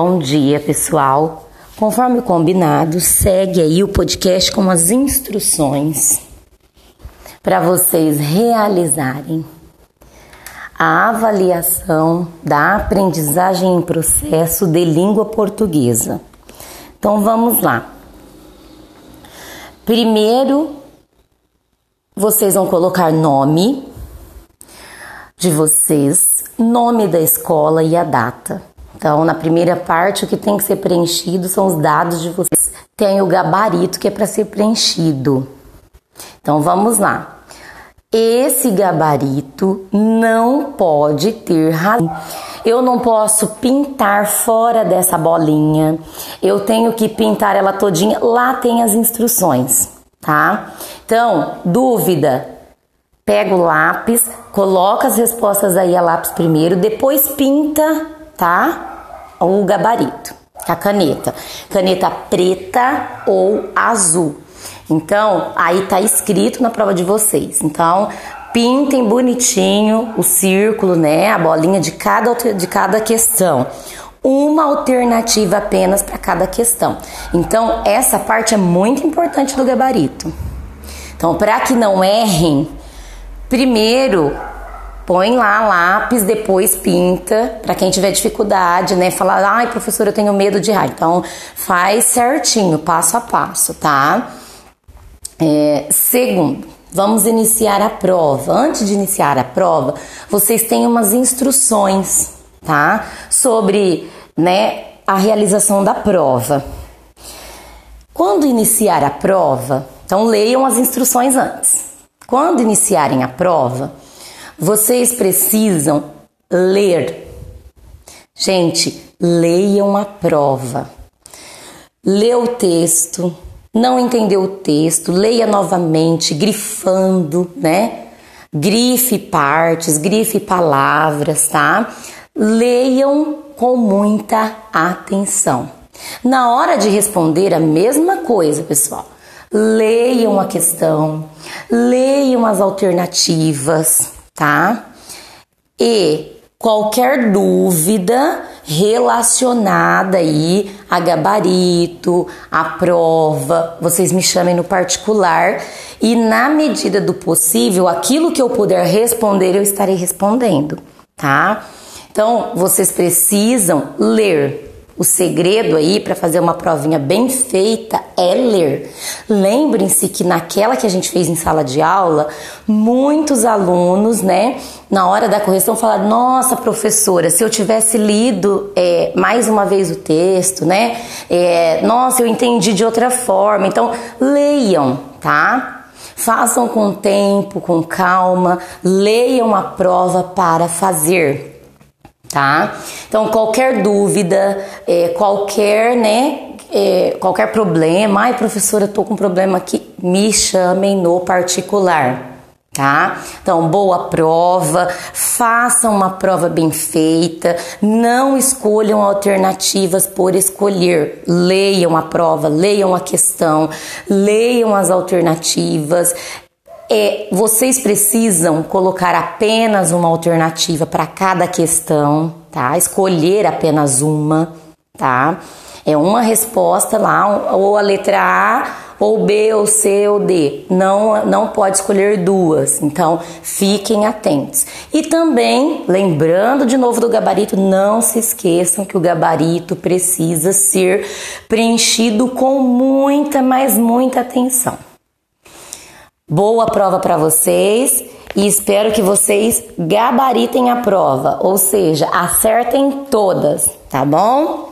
Bom dia, pessoal. Conforme combinado, segue aí o podcast com as instruções para vocês realizarem a avaliação da aprendizagem em processo de língua portuguesa. Então vamos lá. Primeiro, vocês vão colocar nome de vocês, nome da escola e a data. Então, na primeira parte, o que tem que ser preenchido são os dados de vocês. Tem o gabarito que é para ser preenchido. Então, vamos lá. Esse gabarito não pode ter razão. Eu não posso pintar fora dessa bolinha. Eu tenho que pintar ela todinha. Lá tem as instruções, tá? Então, dúvida, pega o lápis, coloca as respostas aí a lápis primeiro, depois pinta, tá? O gabarito, a caneta. Caneta preta ou azul. Então, aí tá escrito na prova de vocês. Então, pintem bonitinho o círculo, né, a bolinha de cada de cada questão. Uma alternativa apenas para cada questão. Então, essa parte é muito importante do gabarito. Então, para que não errem, primeiro põe lá lápis, depois pinta. Para quem tiver dificuldade, né? Falar, ai, professor, eu tenho medo de errar. Então, faz certinho, passo a passo, tá? É, segundo, vamos iniciar a prova. Antes de iniciar a prova, vocês têm umas instruções, tá? Sobre, né, a realização da prova. Quando iniciar a prova, então leiam as instruções antes. Quando iniciarem a prova, vocês precisam ler. Gente, leiam a prova. Lê o texto, não entendeu o texto, leia novamente, grifando, né? Grife partes, grife palavras, tá? Leiam com muita atenção. Na hora de responder a mesma coisa, pessoal, leiam a questão, leiam as alternativas, tá? E qualquer dúvida relacionada aí a gabarito, a prova, vocês me chamem no particular e na medida do possível, aquilo que eu puder responder, eu estarei respondendo, tá? Então, vocês precisam ler o segredo aí para fazer uma provinha bem feita é ler. Lembrem-se que naquela que a gente fez em sala de aula, muitos alunos, né, na hora da correção falaram: Nossa, professora, se eu tivesse lido é, mais uma vez o texto, né? É, nossa, eu entendi de outra forma. Então, leiam, tá? Façam com tempo, com calma, leiam a prova para fazer tá? Então, qualquer dúvida, é, qualquer, né, é, qualquer problema, ai professora, tô com um problema aqui, me chamem no particular. Tá? Então, boa prova, façam uma prova bem feita, não escolham alternativas por escolher. Leiam a prova, leiam a questão, leiam as alternativas, é, vocês precisam colocar apenas uma alternativa para cada questão, tá? Escolher apenas uma, tá? É uma resposta lá, ou a letra A, ou B, ou C, ou D. Não, não pode escolher duas. Então, fiquem atentos. E também, lembrando de novo do gabarito, não se esqueçam que o gabarito precisa ser preenchido com muita, mas muita atenção. Boa prova para vocês e espero que vocês gabaritem a prova, ou seja, acertem todas, tá bom?